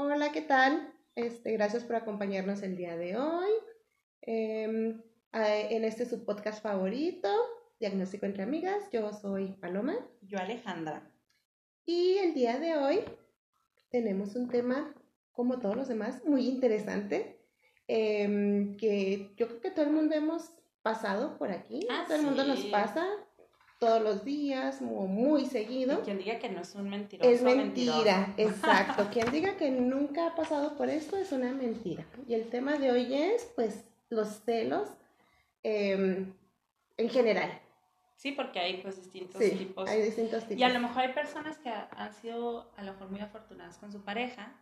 Hola, ¿qué tal? Este, gracias por acompañarnos el día de hoy. Em, en este su podcast favorito, Diagnóstico entre Amigas. Yo soy Paloma. Yo Alejandra. Y el día de hoy tenemos un tema, como todos los demás, muy interesante, em, que yo creo que todo el mundo hemos pasado por aquí. Ah, todo el mundo nos pasa todos los días, muy, muy seguido. Y quien diga que no es un mentiroso. Es mentira, mentiroso. exacto. Quien diga que nunca ha pasado por esto es una mentira. Y el tema de hoy es, pues, los celos em, en general. Sí, porque hay pues distintos Sí, tipos. hay distintos tipos. Y a lo mejor hay personas que ha- han sido a lo mejor muy afortunadas con su pareja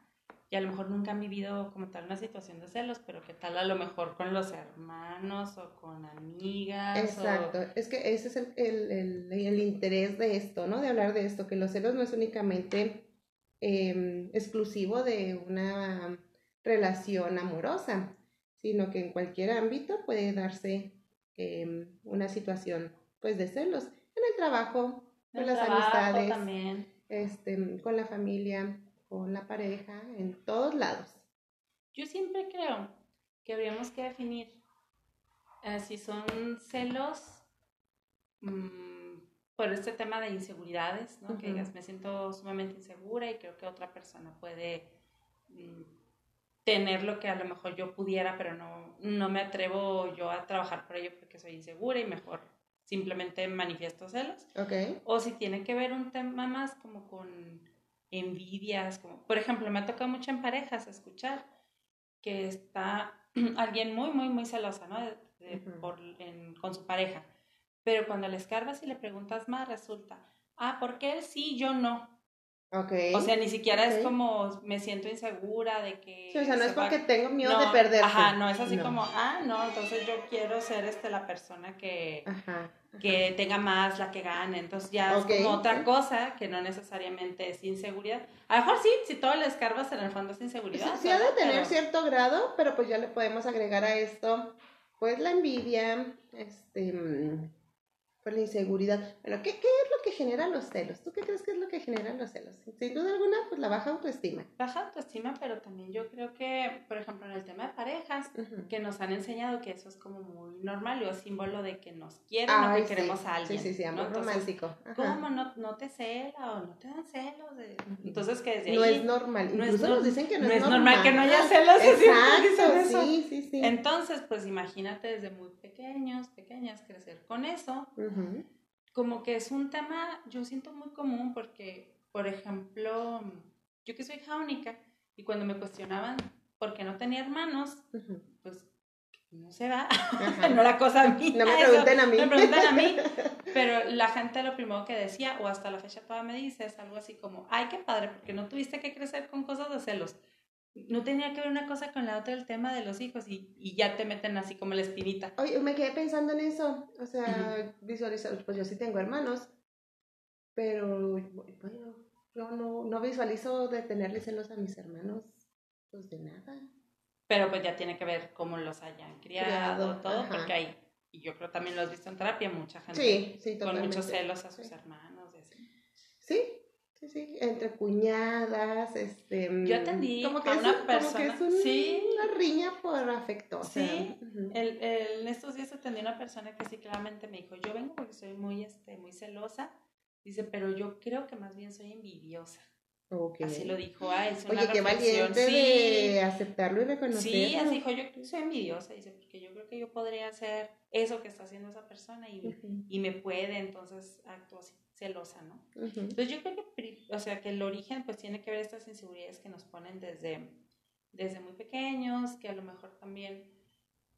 y a lo mejor nunca han vivido como tal una situación de celos, pero que tal a lo mejor con los hermanos o con amigas. o- Exacto, es que ese es el, el, el- el interés de esto, ¿no? De hablar de esto, que los celos no es únicamente em, exclusivo de una relación amorosa, sino que en cualquier ámbito puede darse em, una situación, pues, de celos. En el trabajo, en con las trabajo amistades, también. este, con la familia, con la pareja, en todos lados. Yo siempre creo que habríamos que definir eh, si son celos mm, por este tema de inseguridades, ¿no? Que Ujú. digas, me siento sumamente insegura y creo que otra persona puede mm, tener lo que a lo mejor yo pudiera, pero no, no me atrevo yo a trabajar por ello porque soy insegura y mejor simplemente manifiesto celos ¿Ok? o si tiene que ver un tema más como con envidias, como por ejemplo, me ha tocado mucho en parejas escuchar que está alguien muy, muy, muy celosa, ¿no? De- de- por, en- con su pareja. Pero cuando le escarbas y le preguntas más, resulta, ah, ¿por qué él sí, yo no? Ok. O sea, ni siquiera es como me siento insegura de que... Sí, o sea, no se es va- porque tengo miedo No, de perderte. Ajá, no, es así No. como, ah, no, entonces yo quiero ser este, la persona que Ajá. Que tenga más, la que gane. Entonces ya es como otra sí. cosa que no necesariamente es inseguridad. A lo mejor sí, si todo le escarbas en el fondo es Sí, inseguridad. sí ha de tener Pero- cierto grado, pero pues ya le podemos agregar a esto, pues la envidia, este, pues la inseguridad. Bueno, ¿qué, ¿qué es lo que genera los celos? ¿Tú qué crees que es lo que genera los celos? Sin duda alguna, pues la baja autoestima. Baja autoestima, pero también yo creo que, por ejemplo, en el tema de parejas, Ujú. que nos han enseñado que eso es como muy normal o es símbolo de que nos quieren o Ay, que sí. queremos a alguien. Sí, sí, sí, ¿no? amor Entonces, romántico. Ajá. ¿Cómo no, no te cela o no te dan celos? de- Entonces, que desde No ahí es normal. no es Incluso nor- nos dicen que no, no es es normal que no haya celos, Exacto, sí, sí, sí. Entonces, pues imagínate desde muy pequeños, pequeñas, crecer con eso. Ujú. Como que es un tema, yo siento muy común porque, por ejemplo, yo que soy hija única y cuando me cuestionaban por qué no tenía hermanos, Ujú. pues no se Ajá. no la cosa mía. No me pregunten a mí. Me preguntan a mí, pero la gente lo primero que decía, o hasta la fecha todavía me dice, es algo así como, ay, qué padre, porque no tuviste que crecer con cosas de celos. No tenía que ver una cosa con la otra el tema de los hijos y, y ya te meten así como la espinita. Oye, me quedé pensando en eso. O sea, visualizar, pues yo sí tengo hermanos, pero bueno, yo no, no visualizo de tenerle celos a mis hermanos, pues de nada. Pero pues ya tiene que ver cómo los hayan criado, Criado, todo, ajá. porque hay, y yo creo también lo has visto en terapia, mucha gente Sí, sí, con muchos celos a sus Sí. hermanos. y así. Sí, sí, sí, entre cuñadas, este... Yo atendí como que a es, una un- como que persona- es un- sí. una riña por afecto. o sea, Sí. El, el- en estos días atendí a una persona que sí claramente me dijo, yo vengo porque soy muy, este, muy celosa, dice, pero yo creo que más bien soy envidiosa. Así lo dijo, ah, es una Oye, qué reflexión, valiente sí. de aceptarlo y reconocerlo. Sí, así dijo, yo soy envidiosa, dice, porque yo creo que yo podría hacer eso que está haciendo esa persona y, y me puede, entonces actúo así, celosa, ¿no? Entonces yo creo que, o sea, que el origen pues tiene que ver estas inseguridades que nos ponen desde, desde muy pequeños, que a lo mejor también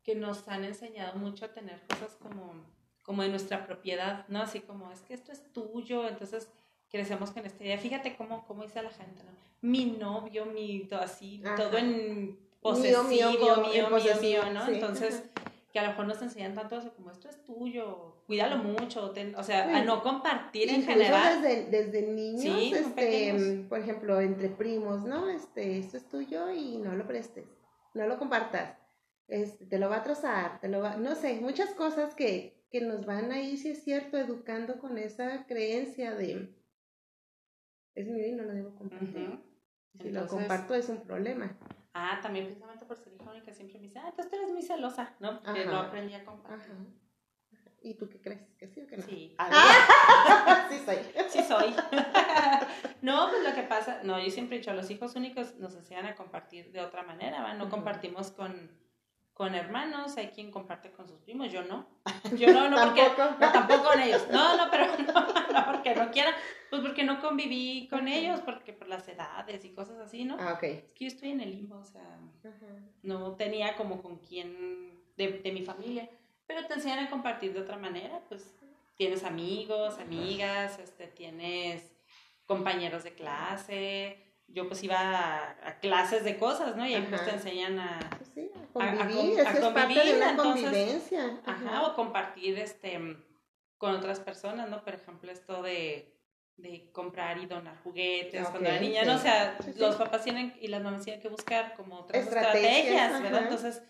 que nos han enseñado mucho a tener cosas como, como de nuestra propiedad, ¿no? Así como, es que esto es tuyo, entonces crecemos con esta idea. Fíjate cómo, cómo dice la gente, ¿no? Mi novio, mi, todo así, Ajá. todo en posesivo, mío, mío, mío, ¿no? sí, Entonces, ajá. Que a lo mejor nos enseñan tanto eso como esto es tuyo, cuídalo mucho, ten- o sea, Sí. a no compartir en general. Desde, desde niños, Sí, este, por ejemplo, entre primos, ¿no? Este, esto es tuyo y no lo prestes, no lo compartas, este, te lo va a trozar, te lo va, no sé, muchas cosas que, que nos van ahí, si es cierto, educando con esa creencia de es mío y no lo debo compartir. Si lo comparto es un problema. Ah, también precisamente por ser hija única siempre me dice, ah, entonces tú eres muy celosa, ¿no? Que no aprendí a compartir. ¿Y tú qué crees? ¿Que sí o que no? Sí, sí soy. Sí soy. no, pues lo que pasa, no, yo siempre he dicho, los hijos únicos nos enseñan a compartir de otra manera, ¿va? No compartimos con, con hermanos, hay quien comparte con sus primos, yo no. Yo no, no porque no, tampoco con ellos. No, no, pero no, porque no quiera, pues porque no conviví con ellos, porque por las edades y cosas así, ¿no? Ah, ok. Es que yo estoy en el limbo, o sea, no tenía como con quién de, de mi familia pero te enseñan a compartir de otra manera, pues tienes amigos, amigas, este, tienes compañeros de clase, yo pues iba a, clases de cosas, ¿no? Y ahí pues te enseñan a, pues sí, a convivir, a, convivir, una convivencia. Ajá. o compartir este con otras personas, ¿no? Por ejemplo, esto de, de comprar y donar juguetes cuando era niña, ¿no? O sea, los papás tienen y las mamás tienen que buscar como otras estrategias ¿verdad? Entonces,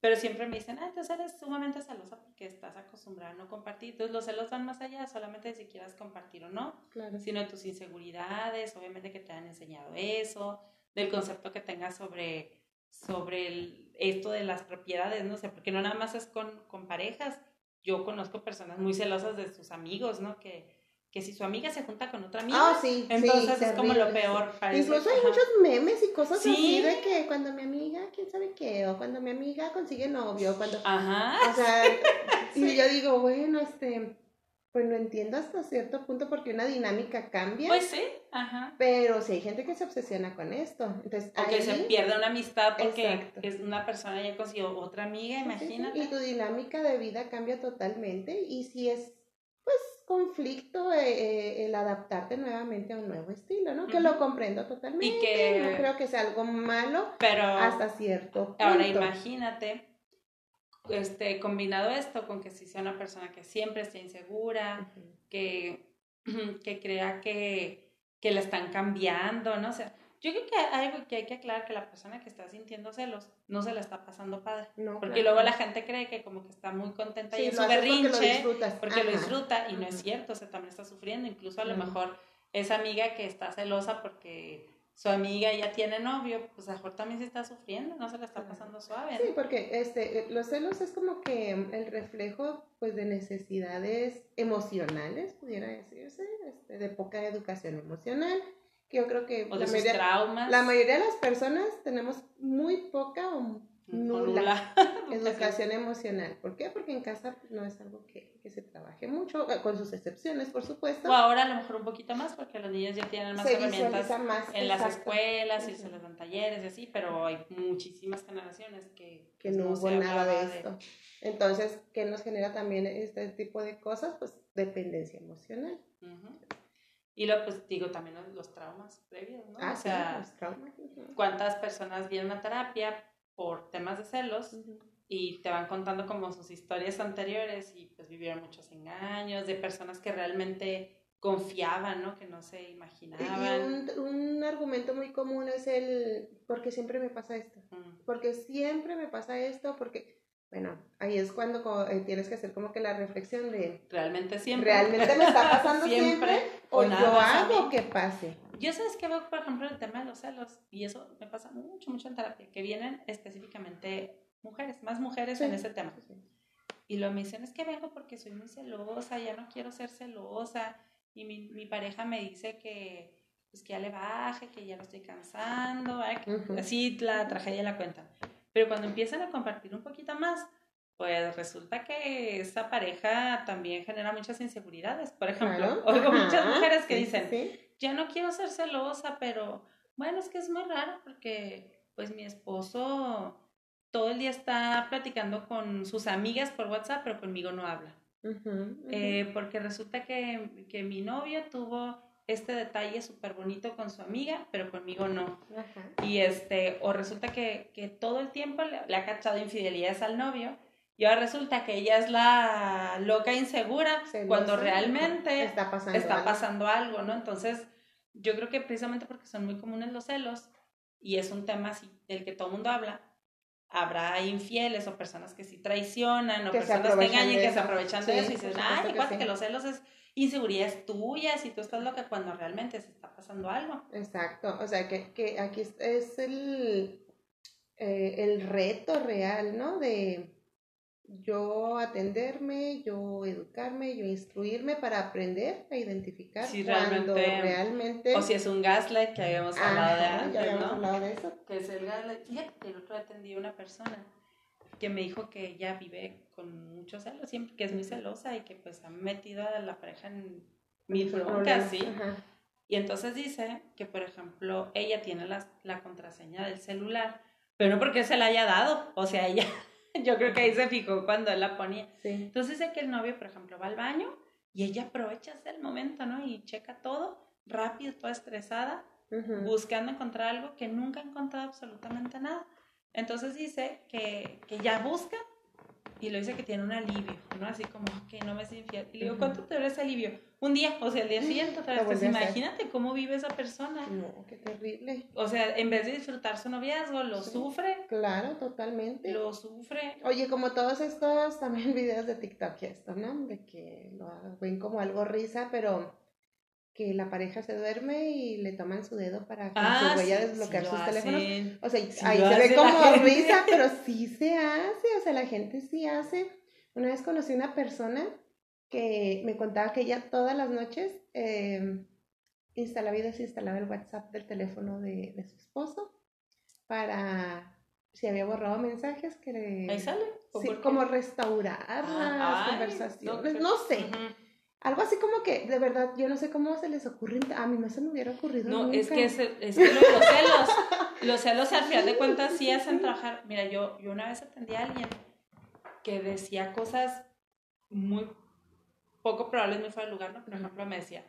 pero siempre me dicen, ah, entonces eres sumamente celosa porque estás acostumbrada a no compartir. Entonces los celos van más allá solamente de si quieras compartir o no, claro. sino de tus inseguridades, obviamente que te han enseñado eso, del concepto que tengas sobre, sobre el, esto de las propiedades, no sé, porque no nada más es con, con parejas. Yo conozco personas muy celosas de sus amigos, ¿no? Que, que si su amiga se junta con otra amiga, ah, sí, entonces es como lo peor. Incluso hay muchos memes y cosas así de que cuando mi amiga, quién sabe qué, o cuando mi amiga consigue novio, cuando... Ajá. O sea, y yo digo, bueno, este, pues lo entiendo hasta cierto punto porque una dinámica cambia. Pues sí, ajá. Pero si hay gente que se obsesiona con esto. Entonces, o que se pierde una amistad porque es una persona ya consiguió otra amiga, imagínate. Y tu dinámica de vida cambia totalmente y si es conflicto eh, eh, el adaptarte nuevamente a un nuevo estilo, ¿no? Que lo comprendo totalmente. Y que no creo que sea algo malo pero hasta cierto punto. Ahora imagínate, este, combinado esto con que si sea una persona que siempre esté insegura, que, que crea que, que la están cambiando, ¿no? O sea, yo creo que hay algo que hay que aclarar que la persona que está sintiendo celos no se la está pasando padre. porque luego la gente cree que como que está muy contenta y en su berrinche porque lo, disfruta y no es cierto, o sea, también está sufriendo. Incluso a lo mejor esa amiga que está celosa porque su amiga ya tiene novio, pues a lo mejor también se está sufriendo, no se la está pasando suave. Sí, porque este, eh, los celos es como que el reflejo pues de necesidades emocionales, pudiera decirse, este, de poca educación emocional que yo creo que la, mayoría, traumas. la mayoría de las personas tenemos muy poca o nula, educación emocional. ¿Por qué? Porque en casa no es algo que, se trabaje mucho, eh, con sus excepciones, por supuesto. O ahora a lo mejor un poquito más, porque los niños ya tienen más herramientas en las escuelas y se les dan talleres y así, pero hay muchísimas generaciones que, que pues, no, hubo nada de esto. Entonces, ¿qué nos genera también este tipo de cosas? Pues dependencia emocional. Y luego, pues digo, también los, traumas previos, ¿no? Ah, o sea, los traumas. ¿cuántas personas vienen a terapia por temas de celos y te van contando como sus historias anteriores y pues vivieron muchos engaños de personas que realmente confiaban, ¿no? Que no se imaginaban. Y un, argumento muy común es el, porque siempre me pasa esto, porque siempre me pasa esto, porque bueno, ahí es cuando eh, tienes que hacer como que la reflexión de... Realmente siempre. Realmente me está pasando siempre, o, yo hago que pase. Yo sabes que veo, por ejemplo, el tema de los celos, y eso me pasa mucho, mucho en terapia, que vienen específicamente mujeres, más mujeres en ese tema. Y lo me dicen es que vengo porque soy muy celosa, ya no quiero ser celosa, y mi, mi pareja me dice que pues que ya le baje, que ya lo estoy cansando, así la tragedia la cuenta. Pero cuando empiezan a compartir un poquito más, pues resulta que esa pareja también genera muchas inseguridades. Por ejemplo, oigo muchas mujeres que dicen, ya no quiero ser celosa, pero bueno, es que es muy raro porque pues mi esposo todo el día está platicando con sus amigas por WhatsApp, pero conmigo no habla. Eh, porque resulta que, que mi novio tuvo este detalle súper bonito con su amiga, pero conmigo no. Y este, o resulta que, que todo el tiempo le, ha cachado infidelidades al novio, y ahora resulta que ella es la loca insegura cuando realmente está pasando, está pasando algo. ¿no? Entonces, yo creo que precisamente porque son muy comunes los celos, y es un tema así del que todo el mundo habla, habrá infieles o personas que sí traicionan o personas que engañan que se aprovechan de eso y dicen, ay, que, que los celos es inseguridades tuyas y tú estás loca cuando realmente se está pasando algo. Exacto, o sea que, que aquí es el, eh, el reto real, ¿no? De yo atenderme, yo educarme, yo instruirme para aprender a identificar Si cuando realmente- realmente... O si es un gaslight que habíamos hablado de antes, ya habíamos ¿no? hablado de eso. Que es el gaslight. Fíjate que el otro día atendí a una persona que me dijo que ella vive con mucho celos, siempre que es muy celosa y que pues ha metido a la pareja en mil broncas, ¿sí? ajá. Y entonces dice que, por ejemplo, ella tiene la, la contraseña del celular, pero no porque se la haya dado, o sea, ella, yo creo que ahí se fijó cuando él la ponía. Sí. Entonces dice que el novio, por ejemplo, va al baño y ella aprovecha ese momento, ¿no? Y checa todo rápido, toda estresada, Ujú. buscando encontrar algo que nunca ha encontrado absolutamente nada. Entonces dice que, que ya busca y lo dice que tiene un alivio, ¿no? Así como que no me es infiel. Y le digo, Ujú. ¿cuánto te dura ese alivio? Un día, o sea, el día siguiente otra vez. Pues imagínate cómo vive esa persona. No, qué terrible. O sea, en vez de disfrutar su noviazgo, lo Sí. sufre, Claro, totalmente. lo sufre. Oye, como todos estos también videos de TikTok y esto, ¿no? De que lo ven como algo risa, pero que la pareja se duerme y le toman su dedo para con Ah, su huella sí, desbloquear sí sus lo teléfonos. hacen. O sea, Sí ahí se ve como risa, pero sí se hace, o sea, la gente sí hace. Una vez conocí una persona que me contaba que ella todas las noches eh, instalaba y desinstalaba el WhatsApp del teléfono de, de su esposo para si había borrado mensajes que le... Ahí sale. ¿O Sí, como restaurar Ah, las ay, conversaciones, no, no, sé. Ujú. Algo así como que, de verdad, yo no sé cómo se les ocurre, a mí no se me hubiera ocurrido No, nunca. es que, es, es que lo- los celos, los celos al final de cuentas sí hacen trabajar. Mira, yo, yo una vez atendí a alguien que decía cosas muy poco probables, muy fuera de lugar, ¿no? Por ejemplo, me decía,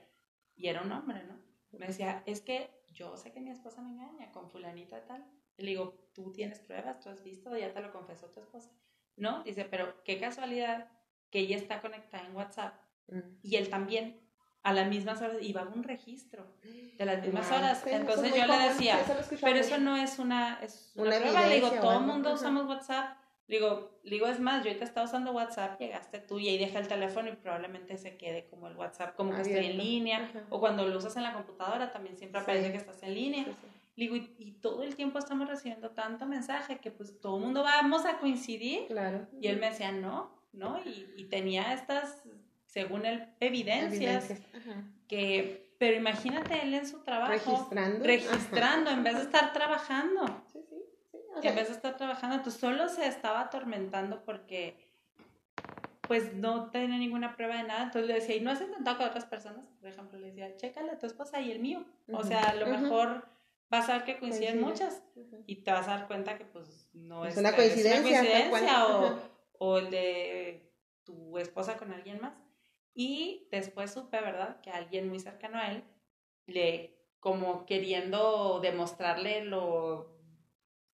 y era un hombre, ¿no? Me decía, es que yo sé que mi esposa me engaña con fulanita tal. Y le digo, tú tienes pruebas, tú has visto, ya te lo confesó tu esposa. No, dice, pero qué casualidad que ella está conectada en WhatsApp Mm. y él también a las mismas horas iba a un registro de las mismas horas. sí, es Entonces yo le decía, pero eso no es una, es una, Una prueba. Le digo, todo el mundo usamos WhatsApp. Digo, digo, es más, yo ahorita estaba usando WhatsApp, llegaste tú y ahí deja el teléfono y probablemente se quede como el WhatsApp, como que estoy en Abierto. línea. Ajá. O cuando lo usas en la computadora también siempre Sí. aparece que estás en línea. Sí, sí. Digo, y, y todo el tiempo estamos recibiendo tanto mensaje que pues todo el mundo vamos a coincidir. Claro. Y él me decía, no, ¿no? Y, y tenía estas, según él, evidencias, Evidencias. Ajá. que, pero imagínate él en su trabajo, Registrando. registrando en vez de estar trabajando, Ajá. Sí, sí, sí. O que sea, en vez de estar trabajando, entonces solo se estaba atormentando porque pues no tenía ninguna prueba de nada, entonces le decía, ¿y no has intentado con otras personas? Por ejemplo, le decía, chécale a tu esposa y el mío, o Ujú, sea, a lo ujú. mejor vas a ver que coinciden Coincide. muchas Ujú. y te vas a dar cuenta que pues no Es es, una es coincidencia, tal cual. coincidencia o, o el de tu esposa con alguien más. Y después supe, ¿verdad? Que alguien muy cercano a él, le, como queriendo demostrarle lo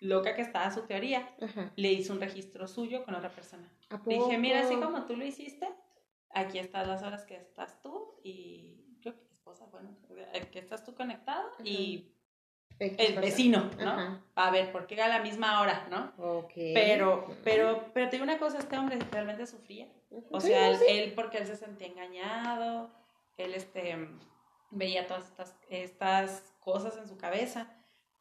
loca que estaba su teoría, Ajá. le hizo un registro suyo con otra persona. ¿A Le dije, mira, así como tú lo hiciste, aquí están las horas que estás tú y creo que esposa, bueno, que estás tú conectado y el vecino, ¿no? Ajá. A ver, ¿por qué a la misma hora, no? Ok. Pero, pero, pero te digo una cosa, este hombre realmente sufría. O Sí, sea, él, porque él se sentía engañado, él este, veía todas estas, estas cosas en su cabeza,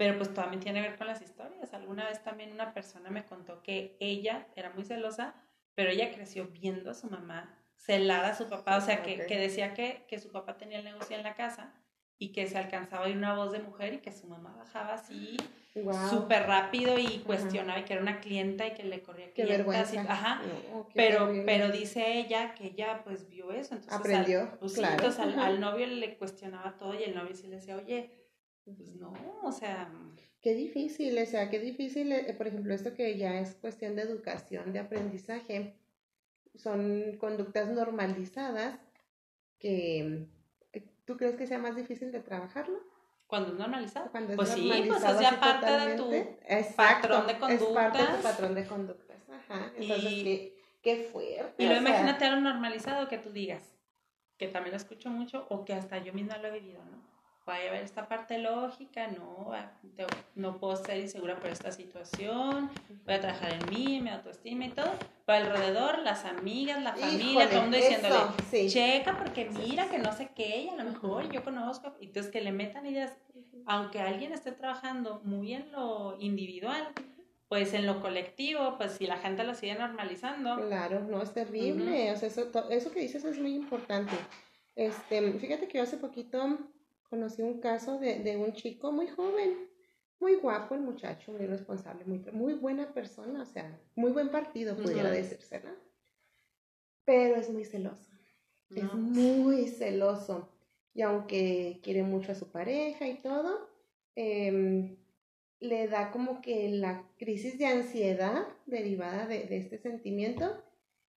pero pues también tiene que ver con las historias. Alguna vez también una persona me contó que ella era muy celosa, pero ella creció viendo a su mamá celar a su papá, o sea, que, que decía que, que su papá tenía el negocio en la casa y que se alcanzaba a oír una voz de mujer y que su mamá bajaba así Guau. súper rápido y cuestionaba y que era una clienta y que le corría Qué clientas y- vergüenza. ajá, No, qué pero, pero dice ella que ella pues vio eso, entonces Aprendió, al, pues, claro. entonces al, Ajá. al novio le cuestionaba todo y el novio sí le decía, oye, pues no, o sea, Qué difícil, o sea, qué difícil, eh, por ejemplo, esto que ya es cuestión de educación, de aprendizaje, son conductas normalizadas que eh, tú crees que sea más difícil de trabajarlo cuando es normalizado. cuando es Pues sí, pues normalizado es ya parte de tu. Exacto, patrón de Es parte de tu conductas. patrón de conductas. Ajá. Entonces, Y- qué, qué fuerte. Y luego o sea, imagínate algo normalizado que tú digas, que también lo escucho mucho o que hasta yo misma lo he vivido, ¿no? Vaya a haber esta parte lógica, no, no puedo ser insegura por esta situación, voy a trabajar en mí, mi autoestima y todo. Pero alrededor, las amigas, la familia, todo el mundo diciéndole, checa porque mira que no sé qué, y a lo mejor yo conozco, y entonces que le metan ideas, aunque alguien esté trabajando muy en lo individual, pues en lo colectivo, pues si la gente lo sigue normalizando. Claro, no, es terrible, o sea, eso, eso que dices es muy importante. Este, fíjate que yo hace poquito conocí un caso de, de, un chico muy joven, muy guapo el muchacho, muy responsable, muy, muy buena persona, o sea, muy buen partido, pudiera decirse, ¿no? Pero es muy celoso, es muy celoso. Y aunque quiere mucho a su pareja y todo, eh, le da como que la crisis de ansiedad derivada de, de este sentimiento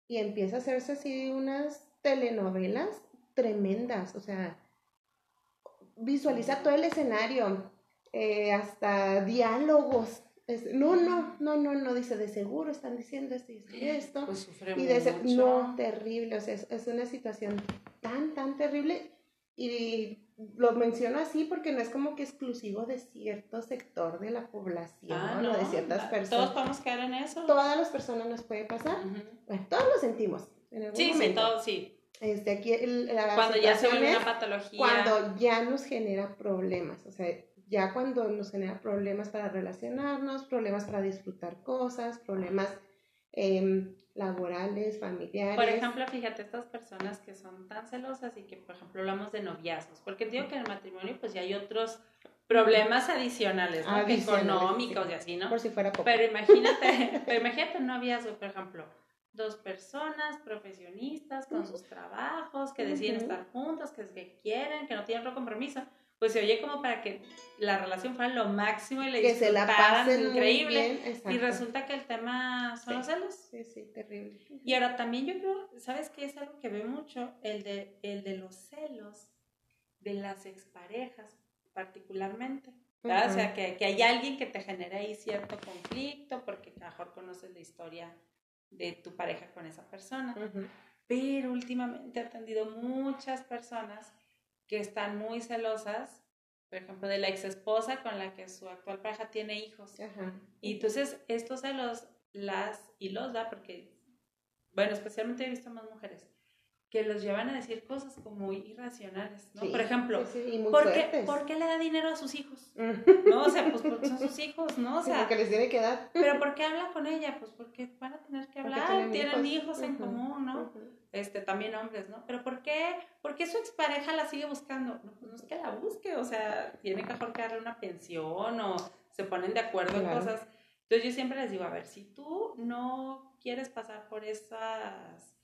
y empieza a hacerse así unas telenovelas tremendas, o sea, visualiza todo el escenario, eh, hasta diálogos. no, no, no, no, no, dice, de seguro están diciendo esto y esto. Pues y de no, terrible, o sea, es, una situación tan, tan terrible y lo menciono así porque no es como que exclusivo de cierto sector de la población ah, o de ciertas personas. Todos podemos caer en eso. Todas las personas nos puede pasar. Bueno, todos lo sentimos. sí, sí, todos, sí. Este, aquí cuando ya se vuelve una patología. Cuando ya nos genera problemas, o sea, ya cuando nos genera problemas para relacionarnos, problemas para disfrutar cosas, problemas em, laborales, familiares. Por ejemplo, fíjate, estas personas que son tan celosas y que, por ejemplo, hablamos de noviazgos, porque digo que en el matrimonio pues ya hay otros problemas adicionales, ¿no? económicos y así, ¿no? Por si fuera poco. Pero imagínate, pero imagínate un noviazgo, por ejemplo, dos personas profesionistas con sus trabajos, que deciden estar juntas, que, que quieren, que no tienen otro compromiso, pues se oye como para que la relación fuera lo máximo y le que se la pasen increíble. y resulta que el tema son los celos. Sí, sí, terrible. Y ahora también yo creo, ¿sabes qué es algo que veo mucho? El de, el de los celos de las exparejas, particularmente. O sea, que, que hay alguien que te genere ahí cierto conflicto porque mejor conoces la historia de tu pareja con esa persona. Pero últimamente he atendido muchas personas que están muy celosas, por ejemplo, de la ex esposa con la que su actual pareja tiene hijos. Y entonces estos celos las y los da porque, bueno, especialmente he visto más mujeres que los llevan a decir cosas como irracionales, ¿no? Por ejemplo, ¿por, qué, ¿por, qué, le da dinero a sus hijos? ¿No? O sea, pues porque son sus hijos, ¿no? O sea, porque les tiene que dar. Pero ¿por qué habla con ella? Pues porque van a tener que hablar, tienen, hijos, en común, ¿no? Este, también hombres, ¿no? Pero ¿por qué, ¿por qué su expareja la sigue buscando? No, pues no es que la busque, o sea, tiene que mejor que darle una pensión o se ponen de acuerdo en cosas. Entonces yo siempre les digo, a ver, si tú no quieres pasar por esas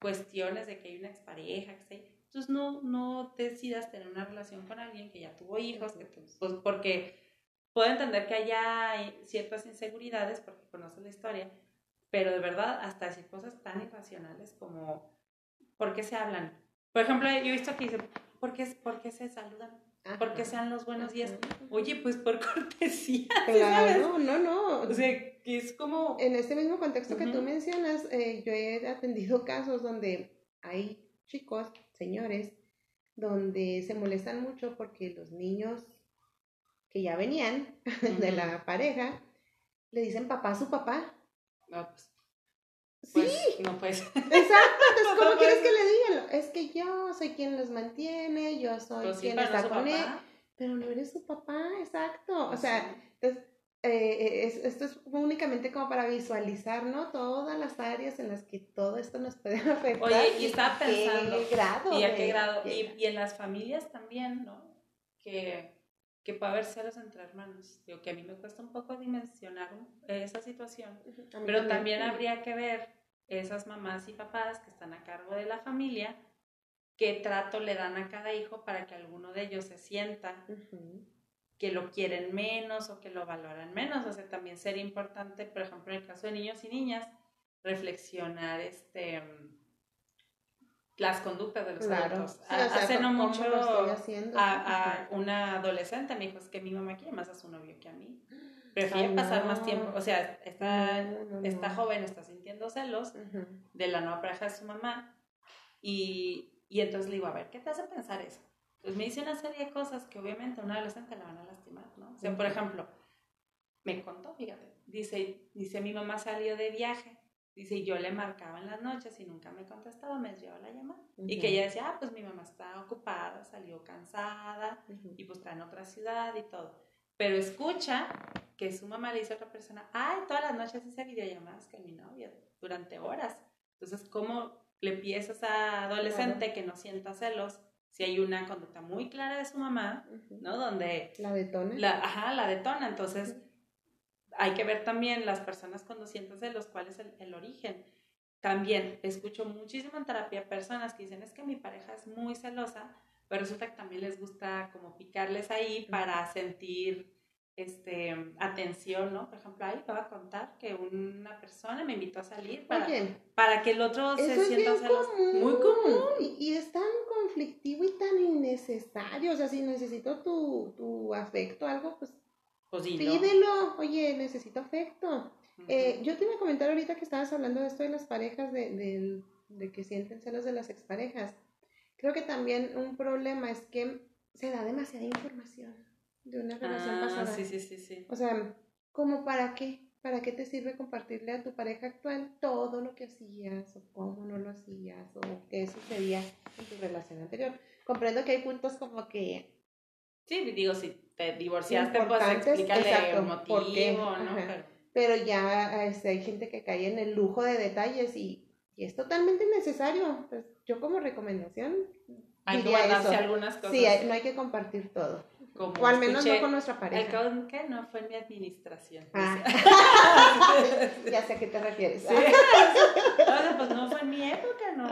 cuestiones de que hay una expareja, entonces no, no decidas tener una relación con alguien que ya tuvo hijos, que pues porque puedo entender que haya ciertas inseguridades porque conoces la historia, pero de verdad hasta decir cosas tan irracionales como ¿por qué se hablan? Por ejemplo, yo he visto que dicen, ¿por qué, por qué se saludan? ¿Por qué sean los buenos días? Oye, pues por cortesía. Claro, no, no. O sea, es como... En este mismo contexto que tú mencionas, eh, yo he atendido casos donde hay chicos, señores, donde se molestan mucho porque los niños que ya venían de la pareja le dicen papá a su papá. No, pues. pues sí. no pues. Exacto, entonces, ¿cómo quieres que le digan? Es que yo soy quien los mantiene, yo soy pues quien está con él. Pero no eres su papá, exacto. O sea, entonces eh, es, esto es únicamente como para visualizar, ¿no? Todas las áreas en las que todo esto nos puede afectar. Oye, y estaba pensando. ¿Qué grado? ¿Y a qué grado? Y, y, en las familias también, ¿no? Que, que puede haber celos entre hermanos. Digo que a mí me cuesta un poco dimensionar esa situación. Pero también, habría que ver esas mamás y papás que están a cargo de la familia, qué trato le dan a cada hijo para que alguno de ellos se sienta que lo quieren menos o que lo valoran menos. O sea, también sería importante, por ejemplo, en el caso de niños y niñas, reflexionar este las conductas de los adultos. Hace no mucho a, una adolescente me dijo, es que mi mamá quiere más a su novio que a mí. Prefiere pasar más tiempo, o sea, está, está joven, está sintiendo celos de la nueva pareja de su mamá. Y, y entonces le digo, a ver, ¿qué te hace pensar eso? Pues me dice una serie de cosas que obviamente a un adolescente la van a lastimar, ¿no? O sea, por ejemplo, me contó, fíjate, dice, dice mi mamá salió de viaje, dice, yo le marcaba en las noches y nunca me contestaba, me llevaba la llamada. Y que ella decía, ah, pues mi mamá está ocupada, salió cansada y pues está en otra ciudad y todo. Pero escucha que su mamá le dice a otra persona, ay, todas las noches hice videollamadas con mi novia durante horas. Entonces, ¿cómo le pides a adolescente que no sienta celos si hay una conducta muy clara de su mamá, ¿no? Donde... La detona. La, ajá, la detona. Entonces, hay que ver también las personas cuando sienten celos, cuál es el, el origen. También escucho muchísimo en terapia personas que dicen, es que mi pareja es muy celosa, pero resulta que también les gusta como picarles ahí para sentir este, atención, ¿no? Por ejemplo, ahí te voy a contar que una persona me invitó a salir para, para que el otro se sienta común. muy común. Y, es tan conflictivo y tan innecesario. O sea, si necesito tu, tu afecto, algo, pues, pues pídelo. Oye, necesito afecto. eh, yo te iba a comentar ahorita que estabas hablando de esto de las parejas, de, de, de que sienten celos de las exparejas. Creo que también un problema es que se da demasiada información de una relación ah, pasada. Sí, sí, sí, sí. O sea, ¿cómo para qué? ¿Para qué te sirve compartirle a tu pareja actual todo lo que hacías o cómo no lo hacías o qué sucedía en tu relación anterior? Comprendo que hay puntos como que... Sí, digo, si te divorciaste, pues explícale el motivo, ¿no? Pero... ya este, hay gente que cae en el lujo de detalles y, y es totalmente innecesario. Pues yo como recomendación... Hay que guardarse algunas cosas. Sí, no hay que compartir todo o al menos no con nuestra pareja. El que no fue mi administración. Ah. ya sé a qué te refieres. Sí. pues no fue en mi época, ¿no?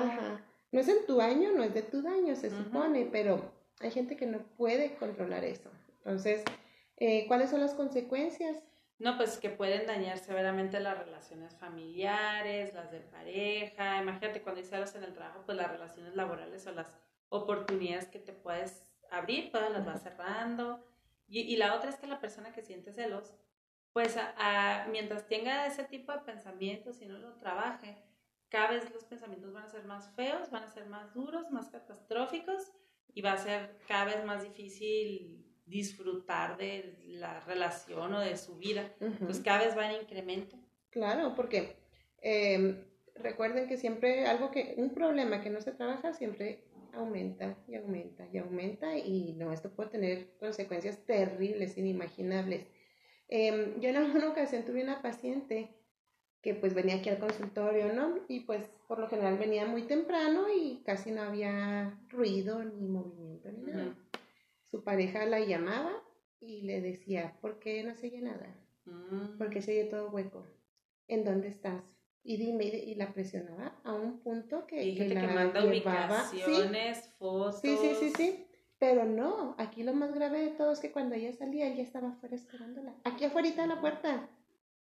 No es en tu año, no es de tu daño, se supone, pero hay gente que no puede controlar eso. Entonces, eh, ¿cuáles son las consecuencias? No, pues que pueden dañar severamente las relaciones familiares, las de pareja. Imagínate cuando celos en el trabajo, pues las relaciones laborales o las oportunidades que te puedes abrir, todas las va cerrando. Y, y, la otra es que la persona que siente celos, pues a, mientras tenga ese tipo de pensamientos y no lo trabaje, cada vez los pensamientos van a ser más feos, van a ser más duros, más catastróficos y va a ser cada vez más difícil disfrutar de la relación o de su vida. Pues cada vez va en incremento. Claro, porque em, recuerden que siempre algo que, un problema que no se trabaja siempre aumenta y aumenta y aumenta y no, esto puede tener consecuencias terribles, inimaginables. Em, yo en alguna ocasión tuve una paciente que pues venía aquí al consultorio, ¿no? Y pues por lo general venía muy temprano y casi no había ruido ni movimiento ni nada. Su pareja la llamaba y le decía, ¿por qué no se oye nada? Mm. ¿Por qué se oye todo hueco? ¿En dónde estás? Y dime y la presionaba a un punto que, que la que manda ubicaciones, fotos. Sí, sí, sí, sí. Pero no, aquí lo más grave de todo es que cuando ella salía, ella estaba afuera esperándola. Aquí afuera de la puerta.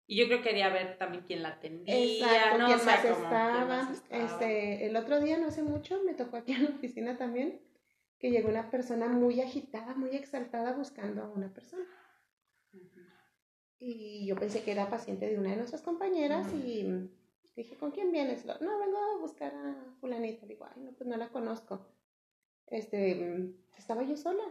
Y yo creo que quería ver también quién la atendía, Exacto, ¿no? quién, más estaba. Este, el otro día, no hace mucho, me tocó aquí en la oficina también, que llegó una persona muy agitada, muy exaltada buscando a una persona. Y yo pensé que era paciente de una de nuestras compañeras y Dije, ¿con quién vienes? No, vengo a buscar a fulanita. Digo, ay, no, pues no la conozco. Este, estaba yo sola.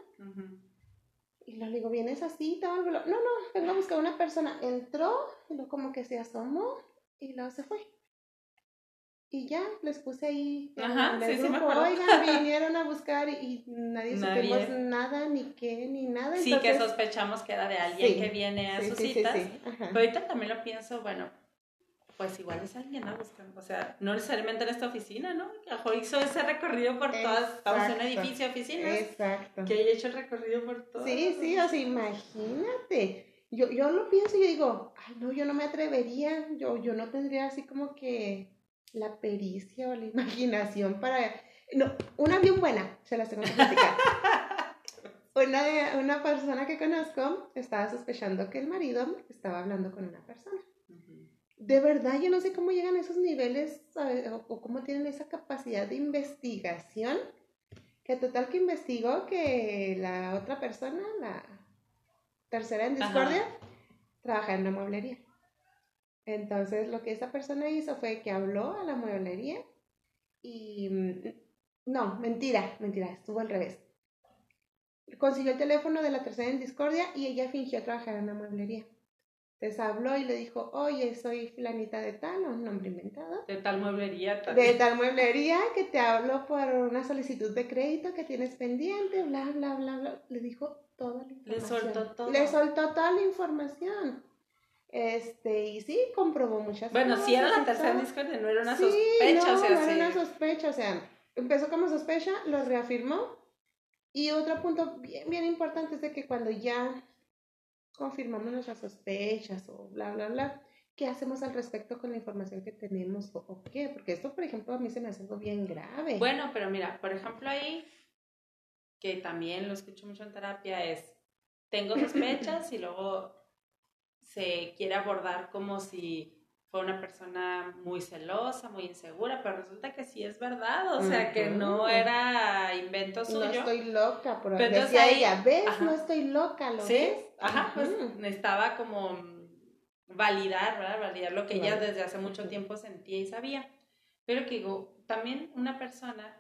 Y le digo, ¿vienes así? No, no, vengo a buscar a una persona. Entró, y luego como que se asomó, y luego se fue. Y ya, les puse ahí. Ajá, sí, grupo, sí Oigan, vinieron a buscar y, nadie, nadie, supimos nada, ni qué, ni nada. Sí, que sospechamos que era de alguien que viene a sus citas. Pero ahorita también lo pienso, bueno, pues igual es alguien ¿no? buscando, o sea, no necesariamente en esta oficina, ¿no? Que a hizo ese recorrido por todas, estamos en un edificio de oficinas. Exacto. Que haya hecho el recorrido por todo. Sí, sí, o sea, imagínate. Yo, yo lo pienso y yo digo, ay, no, yo no me atrevería, yo, yo no tendría así como que la pericia o la imaginación para... No, una bien buena, se las tengo que platicar. una, una persona que conozco estaba sospechando que el marido estaba hablando con una persona de verdad yo no sé cómo llegan a esos niveles o, cómo tienen esa capacidad de investigación, que total que investigó que la otra persona, la tercera en discordia, trabaja en una mueblería. Entonces lo que esa persona hizo fue que habló a la mueblería y... Mm, no, mentira, mentira, estuvo al revés. consiguió el teléfono de la tercera en discordia y ella fingió trabajar en la mueblería. Entonces habló y le dijo, oye, soy fulanita de tal, un nombre inventado. De tal mueblería. Tal. De tal mueblería que te hablo por una solicitud de crédito que tienes pendiente, bla, bla, bla, bla. Le dijo toda la información. Le soltó todo. Le soltó toda la información. Este, y sí, comprobó muchas bueno, cosas. Bueno, si era la tercera discordia, no era una Sí, sospecha, no, o sea, no sí. era una sospecha, o sea, empezó como sospecha, lo reafirmó. Y otro punto bien, bien importante es de que cuando ya confirmamos nuestras sospechas o bla, bla, bla, ¿qué hacemos al respecto con la información que tenemos o, o qué? Porque esto, por ejemplo, a mí se me hace algo bien grave. Bueno, pero mira, por ejemplo, ahí, que también lo escucho mucho en terapia, es, tengo sospechas y luego se quiere abordar como si fue una persona muy celosa, muy insegura, pero resulta que sí es verdad, o sea, que no era invento no suyo. estoy loca, pero, entonces decía ahí- ella, ¿ves? ajá. No estoy loca, ¿lo Sí, ves? ajá, pues Ujú. necesitaba como validar, ¿verdad? Validar lo que ella desde hace mucho tiempo sentía y sabía. Pero que digo, también una persona,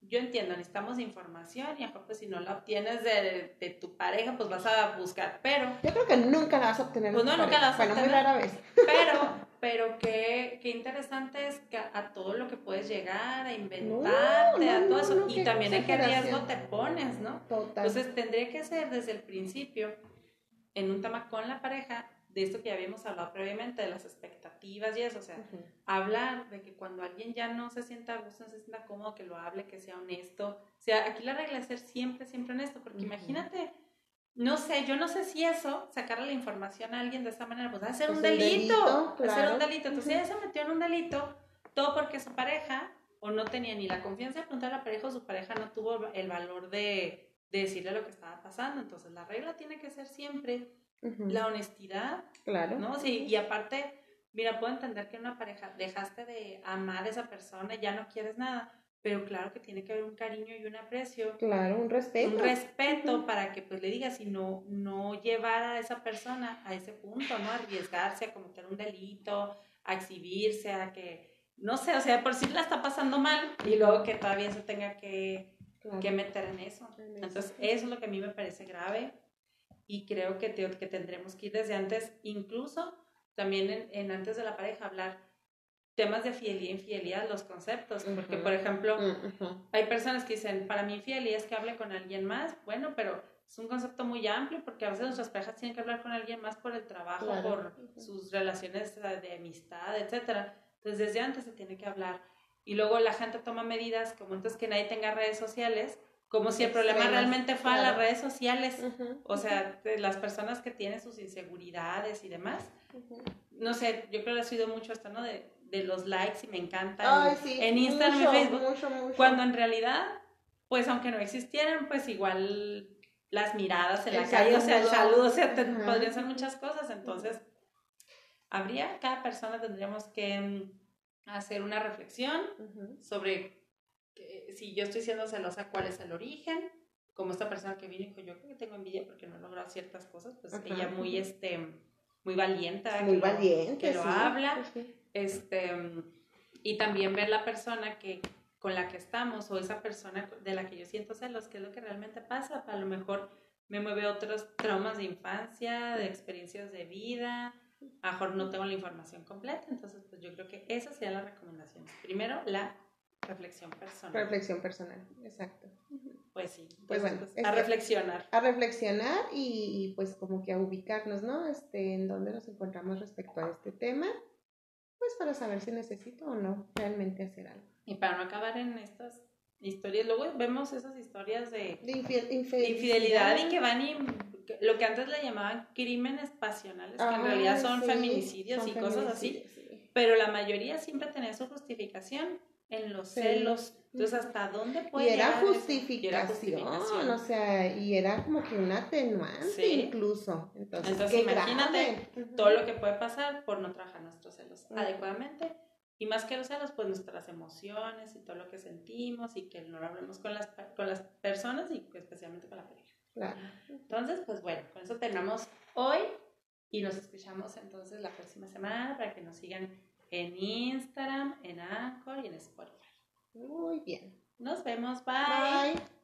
yo entiendo, necesitamos información y a mejor pues si no la obtienes de, de tu pareja, pues vas a buscar, pero, Yo creo que nunca la vas a obtener. Pues no, nunca la vas a Bueno, muy obtener. rara vez. pero, pero qué, qué interesante es que a todo lo que puedes llegar, a inventarte, no, a todo no, eso, no, y también en qué riesgo te pones, ¿no? Total. Entonces tendría que ser desde el principio, en un tema con la pareja, de esto que ya habíamos hablado previamente, de las expectativas y eso, o sea, Ujú. hablar de que cuando alguien ya no se sienta a gusto, no se sienta cómodo, que lo hable, que sea honesto. O sea, aquí la regla es ser siempre, siempre honesto, porque Ujú. imagínate, no sé, yo no sé si eso, sacarle la información a alguien de esa manera, pues va a ser Pues un delito, un delito. Entonces ella se metió en un delito, todo porque su pareja, o no tenía ni la confianza de preguntar a la pareja, o su pareja no tuvo el valor de, de decirle lo que estaba pasando. Entonces la regla tiene que ser siempre la honestidad, Claro. ¿no? Sí, y aparte, mira, puedo entender que en una pareja dejaste de amar a esa persona, ya no quieres nada, pero claro que tiene que haber un cariño y un aprecio, Claro, un respeto. un respeto para que pues le digas y no, no llevar a esa persona a ese punto, ¿no? Arriesgarse a cometer un delito, a exhibirse, a que, no sé, o sea, por si la está pasando mal y luego que todavía se tenga que, Claro. que meter en eso. En eso. Entonces, eso es lo que a mí me parece grave y creo que, te- que tendremos que ir desde antes, incluso también en, en antes de la pareja, hablar temas de fidelidad e infidelidad, los conceptos, porque Ujú. por ejemplo, Mm, ujú. hay personas que dicen, para mí infidelidad es que hable con alguien más, bueno, pero es un concepto muy amplio porque a veces nuestras parejas tienen que hablar con alguien más por el trabajo, Claro. por Ujú. sus relaciones de amistad, etcétera. Entonces, desde antes se tiene que hablar. Y luego la gente toma medidas como entonces que nadie tenga redes sociales, como si el problema realmente fuera claro. las redes sociales. Ujú. O sea, las personas que tienen sus inseguridades y demás. Ujú. No sé, yo creo que he oído mucho esto, ¿no? De, de los likes y me encanta Ay, en, sí. en Instagram mucho, y Facebook. Mucho, mucho. Cuando en realidad, pues aunque no existieran, pues igual las miradas en El la calle, o sea, el saludo. o sea, te- podrían ser muchas cosas. Entonces, habría, cada persona tendríamos que mm, hacer una reflexión sobre que, si yo estoy siendo celosa, cuál es el origen. Como esta persona que vino y dijo, yo creo que tengo envidia porque no he logrado ciertas cosas, pues ella muy, este, muy valiente. Muy que lo- valiente. lo habla. Sí. Este y también ver la persona que con la que estamos o esa persona de la que yo siento celos, qué es lo que realmente pasa, a lo mejor me mueve otros traumas de infancia, de experiencias de vida, a lo mejor no tengo la información completa, entonces pues yo creo que esas serían las recomendaciones. Primero, la reflexión personal. Reflexión personal, exacto. Pues sí, Pues bueno, pues, es a que- reflexionar. A reflexionar y, y, pues como que a ubicarnos, ¿no? Este, en dónde nos encontramos respecto a este tema, pues para saber si necesito o no realmente hacer algo. Y para no acabar en estas historias, luego vemos esas historias de De infiel- de infelicidad. infidelidad y que van y lo que antes le llamaban crímenes pasionales, que en Ay, realidad son sí, feminicidios son y cosas así, sí. pero la mayoría siempre tenía su justificación en los Sí. celos. Entonces, ¿hasta dónde Y puede era llegar eso? Y justificación, era justificación. o sea, y era como que un atenuante Sí. incluso. Entonces, Entonces, imagínate grave. Todo lo que puede pasar por no trabajar nuestros celos Ujú. adecuadamente. Y más que los celos, pues nuestras emociones y todo lo que sentimos y que no lo hablemos con las, con las personas y especialmente con la pareja. Claro. Entonces, pues bueno, con eso terminamos hoy y nos escuchamos entonces la próxima semana para que nos sigan en Instagram, en Anchor y en Spotify. Muy bien. Nos vemos, bye. Bye.